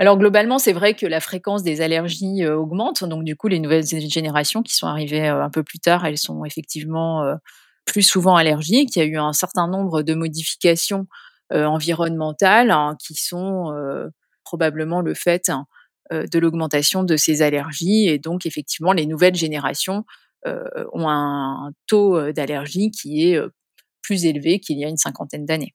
alors globalement, c'est vrai que la fréquence des allergies augmente. Donc du coup, les nouvelles générations qui sont arrivées un peu plus tard, elles sont effectivement plus souvent allergiques. Il y a eu un certain nombre de modifications environnementales hein, qui sont probablement le fait hein, de l'augmentation de ces allergies. Et donc effectivement, les nouvelles générations ont un taux d'allergie qui est plus élevé qu'il y a une cinquantaine d'années.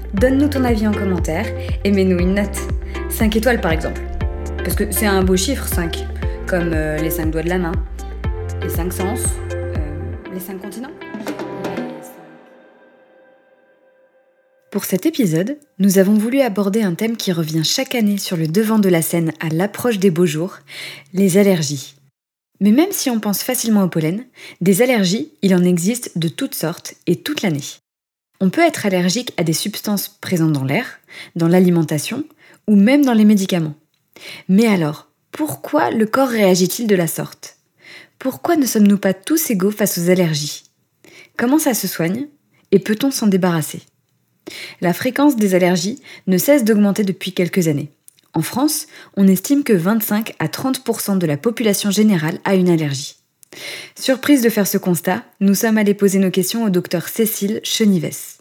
Donne-nous ton avis en commentaire et mets-nous une note. 5 étoiles par exemple. Parce que c'est un beau chiffre 5, comme euh, les 5 doigts de la main, les 5 sens, euh, les 5 continents. Pour cet épisode, nous avons voulu aborder un thème qui revient chaque année sur le devant de la scène à l'approche des beaux jours, les allergies. Mais même si on pense facilement au pollen, des allergies, il en existe de toutes sortes et toute l'année. On peut être allergique à des substances présentes dans l'air, dans l'alimentation ou même dans les médicaments. Mais alors, pourquoi le corps réagit-il de la sorte? Pourquoi ne sommes-nous pas tous égaux face aux allergies? Comment ça se soigne? Et peut-on s'en débarrasser? La fréquence des allergies ne cesse d'augmenter depuis quelques années. En France, on estime que 25 à 30% de la population générale a une allergie. Surprise de faire ce constat, nous sommes allés poser nos questions au docteur Cécile Chenives.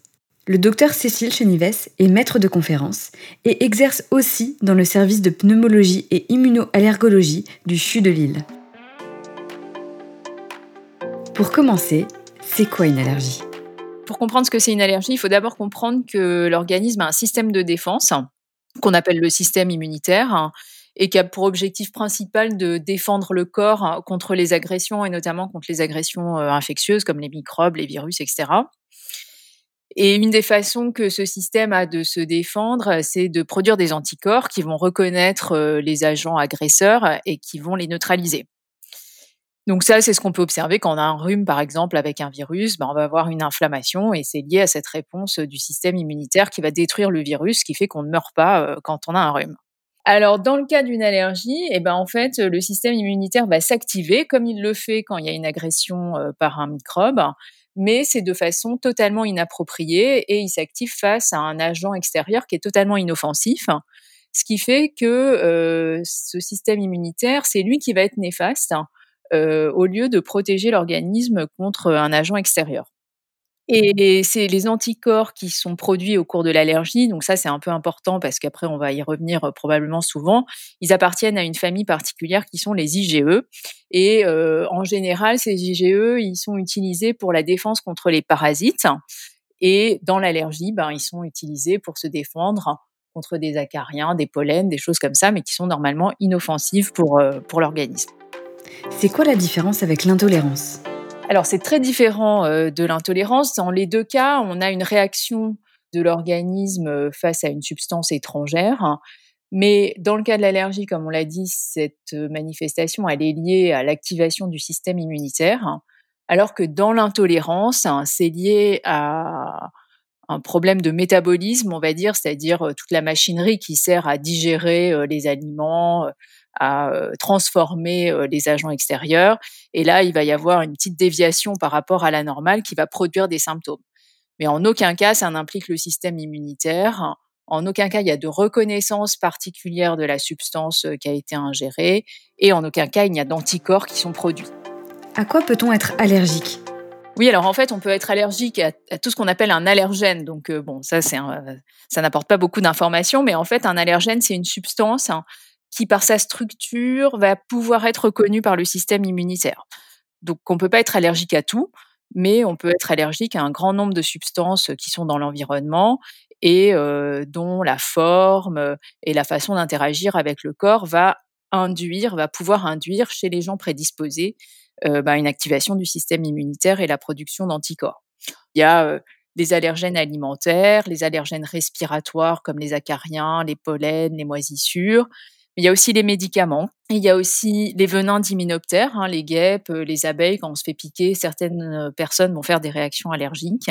Le docteur Cécile Chenives est maître de conférence et exerce aussi dans le service de pneumologie et immunoallergologie du CHU de Lille. Pour commencer, c'est quoi une allergie? Pour comprendre ce que c'est une allergie, il faut d'abord comprendre que l'organisme a un système de défense qu'on appelle le système immunitaire et qui a pour objectif principal de défendre le corps hein, contre les agressions et notamment contre les agressions euh, infectieuses comme les microbes, les virus, etc. Et une des façons que ce système a de se défendre, c'est de produire des anticorps qui vont reconnaître euh, les agents agresseurs et qui vont les neutraliser. Donc ça, c'est ce qu'on peut observer quand on a un rhume, par exemple, avec un virus, ben on va avoir une inflammation et c'est lié à cette réponse du système immunitaire qui va détruire le virus, qui fait qu'on ne meurt pas euh, quand on a un rhume. Alors, dans le cas d'une allergie, eh ben, en fait, le système immunitaire va s'activer comme il le fait quand il y a une agression euh, par un microbe, mais c'est de façon totalement inappropriée et il s'active face à un agent extérieur qui est totalement inoffensif. Ce qui fait que euh, ce système immunitaire, c'est lui qui va être néfaste euh, au lieu de protéger l'organisme contre un agent extérieur. Et c'est les anticorps qui sont produits au cours de l'allergie, donc ça c'est un peu important parce qu'après on va y revenir euh, probablement souvent. Ils appartiennent à une famille particulière qui sont les IgE. Et euh, en général, ces IgE, ils sont utilisés pour la défense contre les parasites. Et dans l'allergie, ben, ils sont utilisés pour se défendre contre des acariens, des pollens, des choses comme ça, mais qui sont normalement inoffensives pour, euh, pour l'organisme. C'est quoi la différence avec l'intolérance? Alors c'est très différent euh, de l'intolérance. Dans les deux cas, on a une réaction de l'organisme euh, face à une substance étrangère. Mais dans le cas de l'allergie, comme on l'a dit, cette euh, manifestation, elle est liée à l'activation du système immunitaire, alors que dans l'intolérance, hein, c'est lié à un problème de métabolisme, on va dire, c'est-à-dire toute la machinerie qui sert à digérer les aliments, à transformer les agents extérieurs. Et là, il va y avoir une petite déviation par rapport à la normale qui va produire des symptômes. Mais en aucun cas, ça n'implique le système immunitaire. En aucun cas, il y a de reconnaissance particulière de la substance qui a été ingérée. Et en aucun cas, il n'y a d'anticorps qui sont produits. À quoi peut-on être allergique? Oui, alors en fait, on peut être allergique à, tout ce qu'on appelle un allergène. Donc bon, ça, c'est ça n'apporte pas beaucoup d'informations, mais en fait, un allergène, c'est une substance hein, qui, par sa structure, va pouvoir être reconnu par le système immunitaire. Donc, on ne peut pas être allergique à tout, mais on peut être allergique à un grand nombre de substances qui sont dans l'environnement et euh, dont la forme et la façon d'interagir avec le corps va induire, va pouvoir induire chez les gens prédisposés bah, une activation du système immunitaire et la production d'anticorps. Il y a les allergènes alimentaires, les allergènes respiratoires comme les acariens, les pollens, les moisissures. Il y a aussi les médicaments. il y a aussi les venins d'hyménoptères, hein, les guêpes, les abeilles. Quand on se fait piquer, certaines personnes vont faire des réactions allergiques.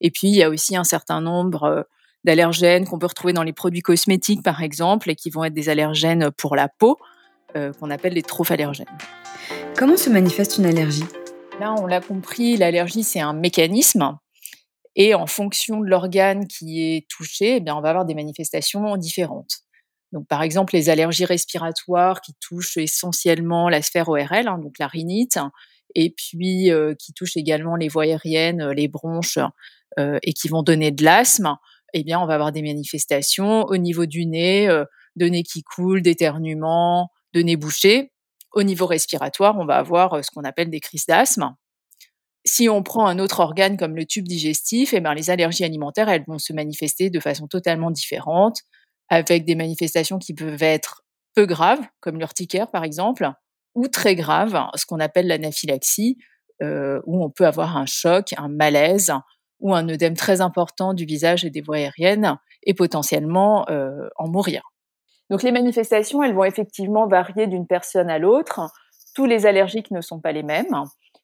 Et puis, il y a aussi un certain nombre d'allergènes qu'on peut retrouver dans les produits cosmétiques, par exemple, et qui vont être des allergènes pour la peau, qu'on appelle les trophallérgènes. Comment se manifeste une allergie? Là, on l'a compris, l'allergie, c'est un mécanisme. Et en fonction de l'organe qui est touché, eh bien, on va avoir des manifestations différentes. Donc, par exemple, les allergies respiratoires qui touchent essentiellement la sphère ORL, hein, donc la rhinite, et puis qui touchent également les voies aériennes, les bronches, et qui vont donner de l'asthme, eh bien, on va avoir des manifestations au niveau du nez, de nez qui coule, d'éternuement, de nez bouché. Au niveau respiratoire, on va avoir ce qu'on appelle des crises d'asthme. Si on prend un autre organe comme le tube digestif, eh bien, les allergies alimentaires, elles vont se manifester de façon totalement différente, avec des manifestations qui peuvent être peu graves, comme l'urticaire par exemple, ou très graves, ce qu'on appelle l'anaphylaxie, euh, où on peut avoir un choc, un malaise, ou un œdème très important du visage et des voies aériennes, et potentiellement euh, en mourir. Donc les manifestations, elles vont effectivement varier d'une personne à l'autre. Tous les allergiques ne sont pas les mêmes.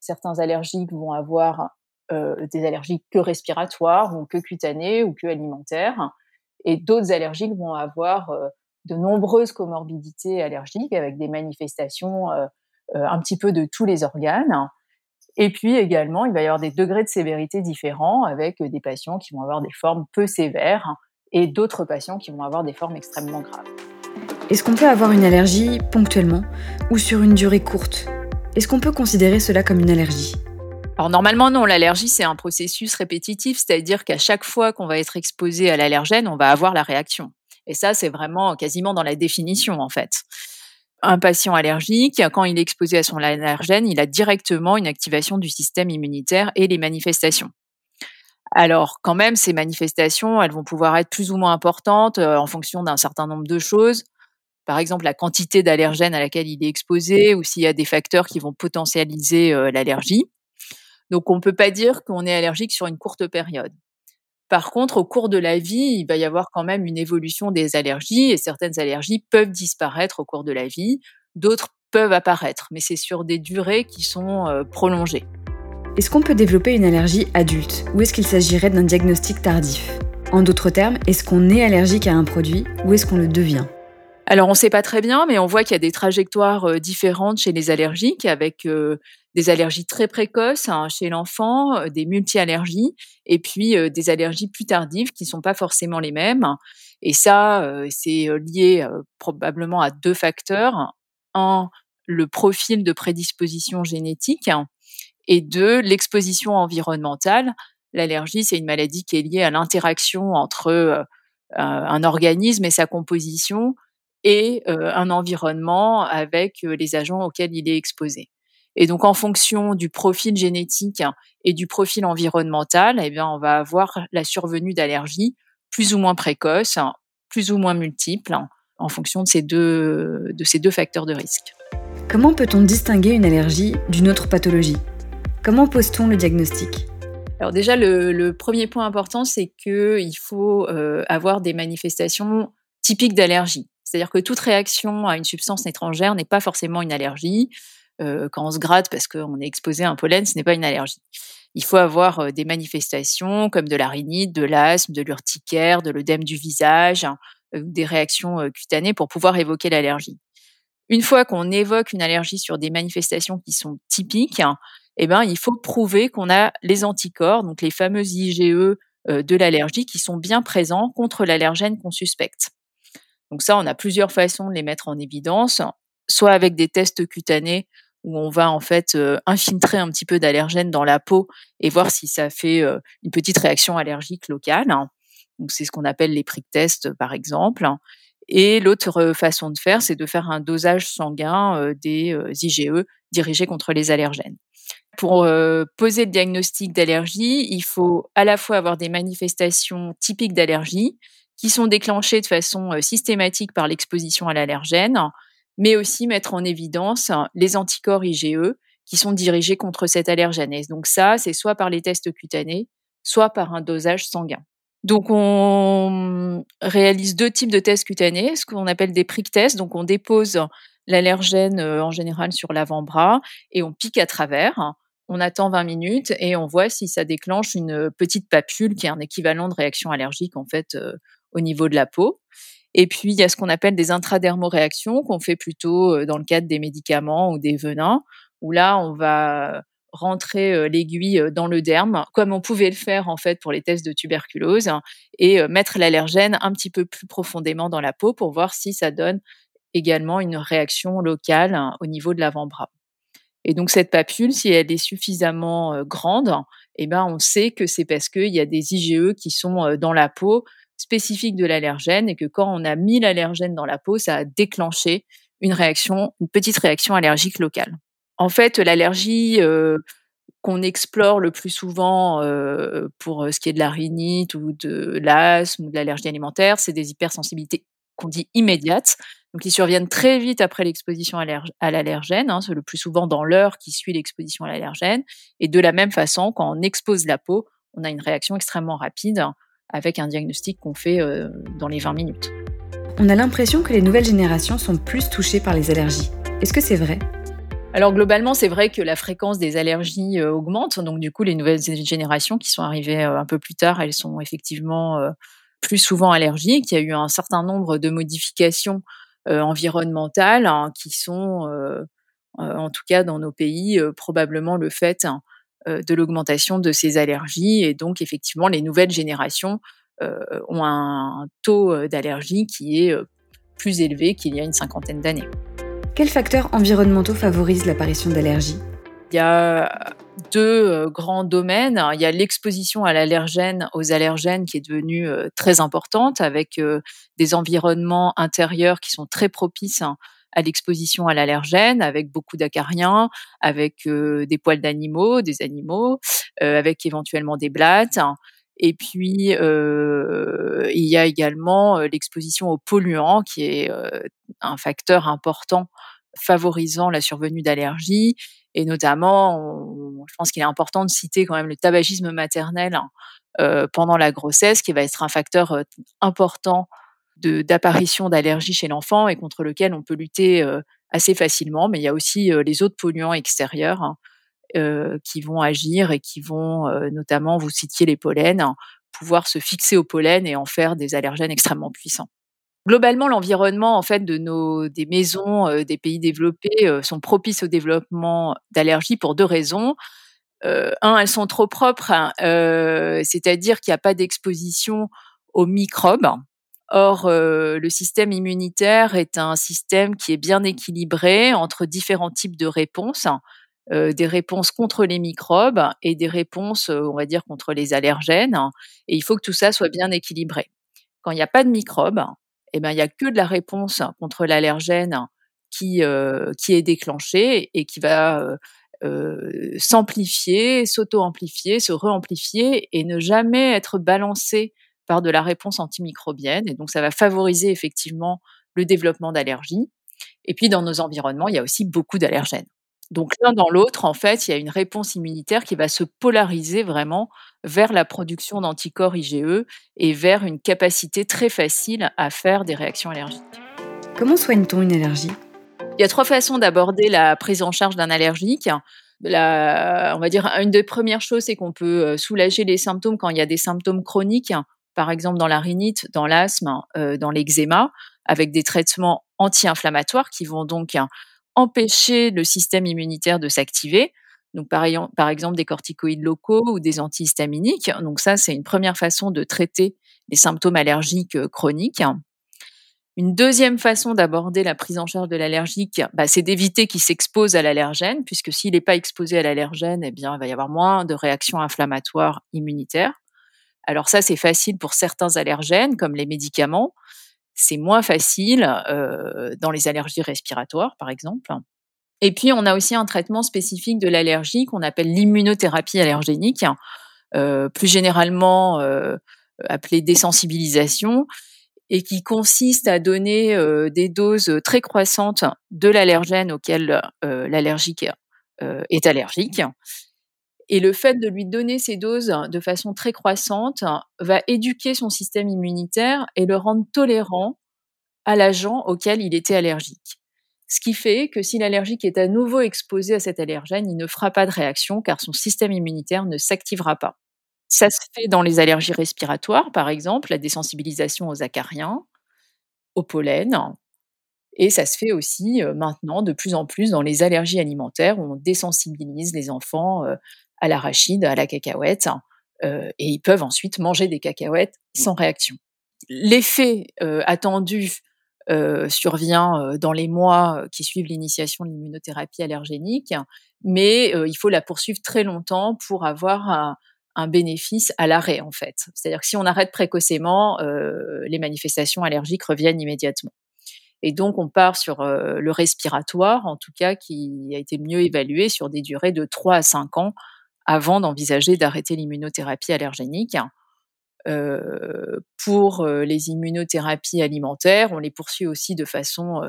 Certains allergiques vont avoir euh, des allergies que respiratoires ou que cutanées ou que alimentaires. Et d'autres allergiques vont avoir euh, de nombreuses comorbidités allergiques avec des manifestations euh, un petit peu de tous les organes. Et puis également, il va y avoir des degrés de sévérité différents avec des patients qui vont avoir des formes peu sévères et d'autres patients qui vont avoir des formes extrêmement graves. Est-ce qu'on peut avoir une allergie ponctuellement ou sur une durée courte? Est-ce qu'on peut considérer cela comme une allergie? Alors normalement non, l'allergie c'est un processus répétitif, c'est-à-dire qu'à chaque fois qu'on va être exposé à l'allergène, on va avoir la réaction. Et ça c'est vraiment quasiment dans la définition en fait. Un patient allergique, quand il est exposé à son allergène, il a directement une activation du système immunitaire et les manifestations. Alors quand même, ces manifestations, elles vont pouvoir être plus ou moins importantes euh, en fonction d'un certain nombre de choses par exemple la quantité d'allergènes à laquelle il est exposé ou s'il y a des facteurs qui vont potentialiser euh, l'allergie. Donc on ne peut pas dire qu'on est allergique sur une courte période. Par contre, au cours de la vie, il va y avoir quand même une évolution des allergies et certaines allergies peuvent disparaître au cours de la vie, d'autres peuvent apparaître, mais c'est sur des durées qui sont euh, prolongées. Est-ce qu'on peut développer une allergie adulte ou est-ce qu'il s'agirait d'un diagnostic tardif? En d'autres termes, est-ce qu'on est allergique à un produit ou est-ce qu'on le devient? Alors, on ne sait pas très bien, mais on voit qu'il y a des trajectoires euh, différentes chez les allergiques, avec euh, des allergies très précoces hein, chez l'enfant, euh, des multi-allergies, et puis des allergies plus tardives qui ne sont pas forcément les mêmes. Et ça, c'est lié probablement à deux facteurs. Un, le profil de prédisposition génétique, et deux, l'exposition environnementale. L'allergie, c'est une maladie qui est liée à l'interaction entre un organisme et sa composition et un environnement avec les agents auxquels il est exposé. Et donc, en fonction du profil génétique et du profil environnemental, eh bien, on va avoir la survenue d'allergies plus ou moins précoces, plus ou moins multiples, en fonction de ces deux, de ces deux facteurs de risque. Comment peut-on distinguer une allergie d'une autre pathologie? Comment pose-t-on le diagnostic? Alors déjà, le, premier point important, c'est qu'il faut avoir des manifestations typiques d'allergie. C'est-à-dire que toute réaction à une substance étrangère n'est pas forcément une allergie. Euh, quand on se gratte parce qu'on est exposé à un pollen, ce n'est pas une allergie. Il faut avoir euh, des manifestations comme de la rhinite, de l'asthme, de l'urticaire, de l'œdème du visage, hein, euh, des réactions cutanées pour pouvoir évoquer l'allergie. Une fois qu'on évoque une allergie sur des manifestations qui sont typiques, eh ben, il faut prouver qu'on a les anticorps, donc les fameux IgE de l'allergie, qui sont bien présents contre l'allergène qu'on suspecte. Donc ça, on a plusieurs façons de les mettre en évidence, soit avec des tests cutanés où on va en fait euh, infiltrer un petit peu d'allergène dans la peau et voir si ça fait euh, une petite réaction allergique locale. Donc c'est ce qu'on appelle les prick tests par exemple. Et l'autre façon de faire, c'est de faire un dosage sanguin euh, des IgE dirigés contre les allergènes. Pour poser le diagnostic d'allergie, il faut à la fois avoir des manifestations typiques d'allergie, qui sont déclenchées de façon systématique par l'exposition à l'allergène, mais aussi mettre en évidence les anticorps IgE qui sont dirigés contre cette allergène. Et donc ça, c'est soit par les tests cutanés, soit par un dosage sanguin. Donc on réalise deux types de tests cutanés, ce qu'on appelle des prick tests. Donc on dépose l'allergène en général sur l'avant-bras et on pique à travers. On attend 20 minutes et on voit si ça déclenche une petite papule qui est un équivalent de réaction allergique en fait au niveau de la peau. Et puis, il y a ce qu'on appelle des intradermoréactions qu'on fait plutôt dans le cadre des médicaments ou des venins, où là, on va rentrer l'aiguille dans le derme, comme on pouvait le faire en fait pour les tests de tuberculose, et mettre l'allergène un petit peu plus profondément dans la peau pour voir si ça donne également une réaction locale hein, au niveau de l'avant-bras. Et donc cette papule, si elle est suffisamment grande, eh ben on sait que c'est parce qu'il y a des IgE qui sont dans la peau spécifiques de l'allergène et que quand on a mis l'allergène dans la peau, ça a déclenché une réaction, une petite réaction allergique locale. En fait, l'allergie qu'on explore le plus souvent pour ce qui est de la rhinite ou de l'asthme ou de l'allergie alimentaire, c'est des hypersensibilités qu'on dit immédiates, donc qui surviennent très vite après l'exposition à l'allergène, hein, c'est le plus souvent dans l'heure qui suit l'exposition à l'allergène, et de la même façon, quand on expose la peau, on a une réaction extrêmement rapide avec un diagnostic qu'on fait euh, dans les 20 minutes. On a l'impression que les nouvelles générations sont plus touchées par les allergies. Est-ce que c'est vrai? Alors globalement, c'est vrai que la fréquence des allergies euh, augmente. Donc du coup, les nouvelles générations qui sont arrivées euh, un peu plus tard, elles sont effectivement plus souvent allergiques. Il y a eu un certain nombre de modifications environnementales hein, qui sont, en tout cas dans nos pays, probablement le fait hein, de l'augmentation de ces allergies. Et donc, effectivement, les nouvelles générations ont un taux d'allergie qui est plus élevé qu'il y a une cinquantaine d'années. Quels facteurs environnementaux favorisent l'apparition d'allergies? Il y a deux grands domaines. Il y a l'exposition à l'allergène, aux allergènes qui est devenue très importante avec des environnements intérieurs qui sont très propices hein, à l'exposition à l'allergène, avec beaucoup d'acariens, avec des poils d'animaux, des animaux, avec éventuellement des blattes. Et puis, il y a également l'exposition aux polluants, qui est un facteur important favorisant la survenue d'allergies. Et notamment, je pense qu'il est important de citer quand même le tabagisme maternel pendant la grossesse, qui va être un facteur important d'apparition d'allergies chez l'enfant et contre lequel on peut lutter assez facilement. Mais il y a aussi les autres polluants extérieurs hein, qui vont agir et qui vont notamment, vous citiez les pollens, hein, pouvoir se fixer au pollen et en faire des allergènes extrêmement puissants. Globalement, l'environnement en fait de nos des maisons des pays développés sont propices au développement d'allergies pour deux raisons. un, elles sont trop propres, hein, c'est-à-dire qu'il n'y a pas d'exposition aux microbes. Or, euh, le système immunitaire est un système qui est bien équilibré entre différents types de réponses, euh, des réponses contre les microbes et des réponses, euh, on va dire, contre les allergènes. Et il faut que tout ça soit bien équilibré. Quand il n'y a pas de microbes, eh ben, il n'y a que de la réponse contre l'allergène qui, qui est déclenchée et qui va s'amplifier, s'auto-amplifier, se re-amplifier et ne jamais être balancée par de la réponse antimicrobienne. Et donc, ça va favoriser effectivement le développement d'allergies. Et puis, dans nos environnements, il y a aussi beaucoup d'allergènes. Donc, l'un dans l'autre, en fait, il y a une réponse immunitaire qui va se polariser vraiment vers la production d'anticorps IgE et vers une capacité très facile à faire des réactions allergiques. Comment soigne-t-on une allergie? Il y a trois façons d'aborder la prise en charge d'un allergique. La, on va dire une des premières choses, c'est qu'on peut euh, soulager les symptômes quand il y a des symptômes chroniques par exemple dans la rhinite, dans l'asthme, euh, dans l'eczéma, avec des traitements anti-inflammatoires qui vont donc hein, empêcher le système immunitaire de s'activer. Donc par, exemple des corticoïdes locaux ou des antihistaminiques. Donc ça, c'est une première façon de traiter les symptômes allergiques euh, chroniques. Une deuxième façon d'aborder la prise en charge de l'allergique, bah, c'est d'éviter qu'il s'expose à l'allergène, puisque s'il n'est pas exposé à l'allergène, eh bien, il va y avoir moins de réactions inflammatoires immunitaires. Alors ça, c'est facile pour certains allergènes, comme les médicaments. C'est moins facile dans les allergies respiratoires, par exemple. Et puis, on a aussi un traitement spécifique de l'allergie qu'on appelle l'immunothérapie allergénique, euh, plus généralement appelée désensibilisation, et qui consiste à donner des doses très croissantes de l'allergène auquel l'allergique est allergique. Et le fait de lui donner ces doses de façon très croissante va éduquer son système immunitaire et le rendre tolérant à l'agent auquel il était allergique. Ce qui fait que si l'allergique est à nouveau exposé à cet allergène, il ne fera pas de réaction car son système immunitaire ne s'activera pas. Ça se fait dans les allergies respiratoires, par exemple, la désensibilisation aux acariens, au pollen, et ça se fait aussi maintenant de plus en plus dans les allergies alimentaires où on désensibilise les enfants à l'arachide, à la cacahuète, et ils peuvent ensuite manger des cacahuètes sans réaction. L'effet attendu survient dans les mois qui suivent l'initiation de l'immunothérapie allergénique, mais il faut la poursuivre très longtemps pour avoir un, un bénéfice à l'arrêt en fait. C'est-à-dire que si on arrête précocement, les manifestations allergiques reviennent immédiatement. Et donc, on part sur le respiratoire, en tout cas, qui a été mieux évalué sur des durées de 3 à 5 ans avant d'envisager d'arrêter l'immunothérapie allergénique. pour les immunothérapies alimentaires, on les poursuit aussi de façon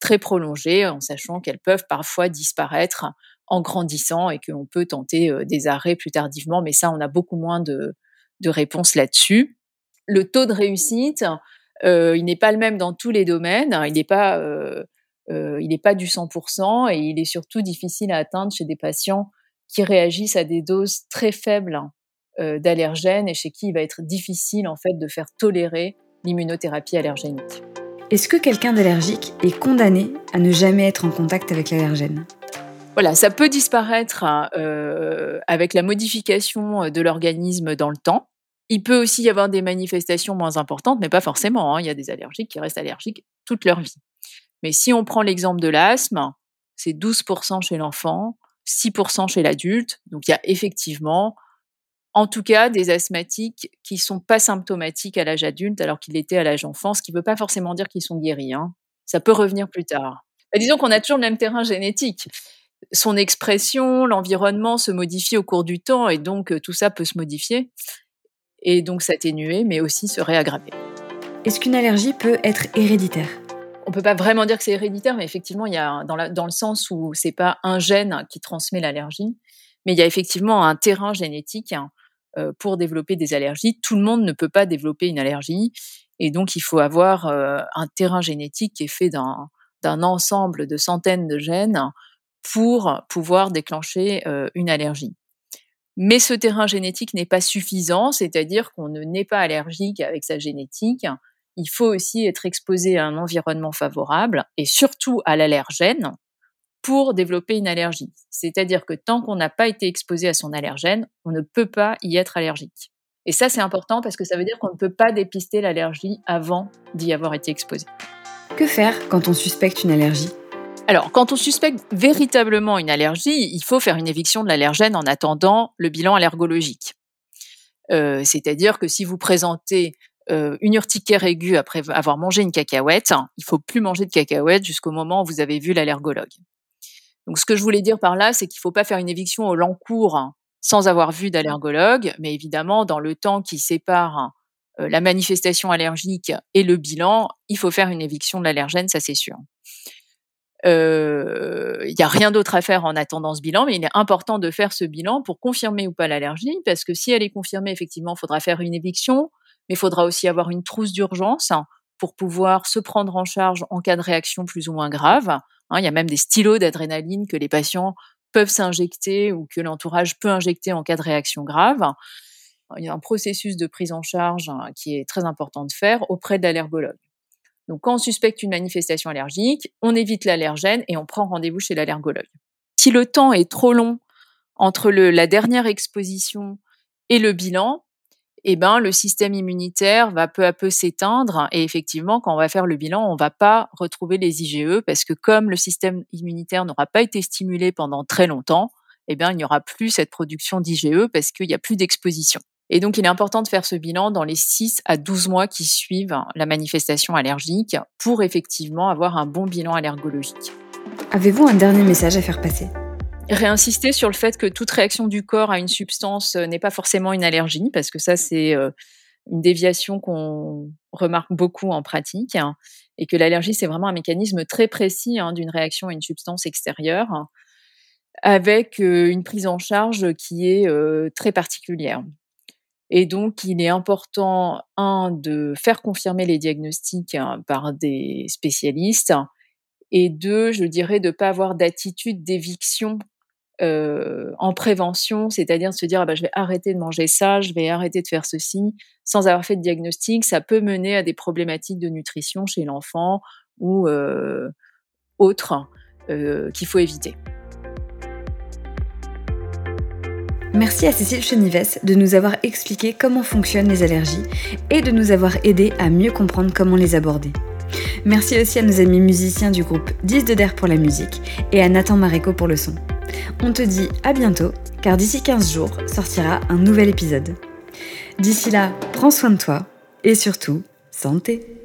très prolongée, en sachant qu'elles peuvent parfois disparaître en grandissant et qu'on peut tenter des arrêts plus tardivement, mais ça, on a beaucoup moins de, de réponses là-dessus. Le taux de réussite, euh, il n'est pas le même dans tous les domaines. Il n'est pas, euh, euh, il n'est pas du 100% et il est surtout difficile à atteindre chez des patients qui réagissent à des doses très faibles d'allergènes et chez qui il va être difficile en fait de faire tolérer l'immunothérapie allergénique. Est-ce que quelqu'un d'allergique est condamné à ne jamais être en contact avec l'allergène? Voilà, ça peut disparaître avec la modification de l'organisme dans le temps. Il peut aussi y avoir des manifestations moins importantes, mais pas forcément. Hein. Il y a des allergiques qui restent allergiques toute leur vie. Mais si on prend l'exemple de l'asthme, c'est 12% chez l'enfant, 6% chez l'adulte. Donc il y a effectivement, en tout cas, des asthmatiques qui sont pas symptomatiques à l'âge adulte alors qu'ils l'étaient à l'âge enfant, ce qui ne veut pas forcément dire qu'ils sont guéris. Hein. Ça peut revenir plus tard. Disons qu'on a toujours le même terrain génétique. Son expression, l'environnement se modifie au cours du temps et donc euh, tout ça peut se modifier et donc s'atténuer, mais aussi se réaggraver. Est-ce qu'une allergie peut être héréditaire? On peut pas vraiment dire que c'est héréditaire, mais effectivement, il y a dans, le sens où c'est pas un gène qui transmet l'allergie, mais il y a effectivement un terrain génétique euh, pour développer des allergies. Tout le monde ne peut pas développer une allergie, et donc il faut avoir euh, un terrain génétique qui est fait d'un ensemble de centaines de gènes pour pouvoir déclencher euh, une allergie. Mais ce terrain génétique n'est pas suffisant, c'est-à-dire qu'on ne naît pas allergique avec sa génétique. Il faut aussi être exposé à un environnement favorable et surtout à l'allergène pour développer une allergie. C'est-à-dire que tant qu'on n'a pas été exposé à son allergène, on ne peut pas y être allergique. Et ça, c'est important parce que ça veut dire qu'on ne peut pas dépister l'allergie avant d'y avoir été exposé. Que faire quand on suspecte une allergie? Alors, quand on suspecte véritablement une allergie, il faut faire une éviction de l'allergène en attendant le bilan allergologique. Euh, c'est-à-dire que si vous présentez euh, une urticaire aiguë après avoir mangé une cacahuète, il faut plus manger de cacahuètes jusqu'au moment où vous avez vu l'allergologue. Donc, ce que je voulais dire par là, c'est qu'il ne faut pas faire une éviction au long cours sans avoir vu d'allergologue, mais évidemment, dans le temps qui sépare euh, la manifestation allergique et le bilan, il faut faire une éviction de l'allergène, ça c'est sûr. Il euh, n'y a rien d'autre à faire en attendant ce bilan, mais il est important de faire ce bilan pour confirmer ou pas l'allergie, parce que si elle est confirmée, effectivement, il faudra faire une éviction, mais il faudra aussi avoir une trousse d'urgence pour pouvoir se prendre en charge en cas de réaction plus ou moins grave. Hein, il y a même des stylos d'adrénaline que les patients peuvent s'injecter ou que l'entourage peut injecter en cas de réaction grave. Il y a un processus de prise en charge hein, qui est très important de faire auprès de l'allergologue. Donc, quand on suspecte une manifestation allergique, on évite l'allergène et on prend rendez-vous chez l'allergologue. Si le temps est trop long entre la dernière exposition et le bilan, eh ben, le système immunitaire va peu à peu s'éteindre et effectivement, quand on va faire le bilan, on va pas retrouver les IgE parce que comme le système immunitaire n'aura pas été stimulé pendant très longtemps, eh bien, il n'y aura plus cette production d'IgE parce qu'il n'y a plus d'exposition. Et donc, il est important de faire ce bilan dans les 6 à 12 mois qui suivent la manifestation allergique pour effectivement avoir un bon bilan allergologique. Avez-vous un dernier message à faire passer? Réinsister sur le fait que toute réaction du corps à une substance euh, n'est pas forcément une allergie, parce que ça, c'est euh, une déviation qu'on remarque beaucoup en pratique, hein, et que l'allergie, c'est vraiment un mécanisme très précis hein, d'une réaction à une substance extérieure. avec une prise en charge qui est très particulière. Et donc, il est important, un, de faire confirmer les diagnostics hein, par des spécialistes, et deux, je dirais, de ne pas avoir d'attitude d'éviction euh, en prévention, c'est-à-dire se dire ah bah, je vais arrêter de manger ça, je vais arrêter de faire ceci, sans avoir fait de diagnostic, ça peut mener à des problématiques de nutrition chez l'enfant ou euh, autres euh, qu'il faut éviter. Merci à Cécile Chenives de nous avoir expliqué comment fonctionnent les allergies et de nous avoir aidé à mieux comprendre comment les aborder. Merci aussi à nos amis musiciens du groupe 10 de DER pour la musique et à Nathan Maréco pour le son. On te dit à bientôt, car d'ici 15 jours sortira un nouvel épisode. D'ici là, prends soin de toi et surtout, santé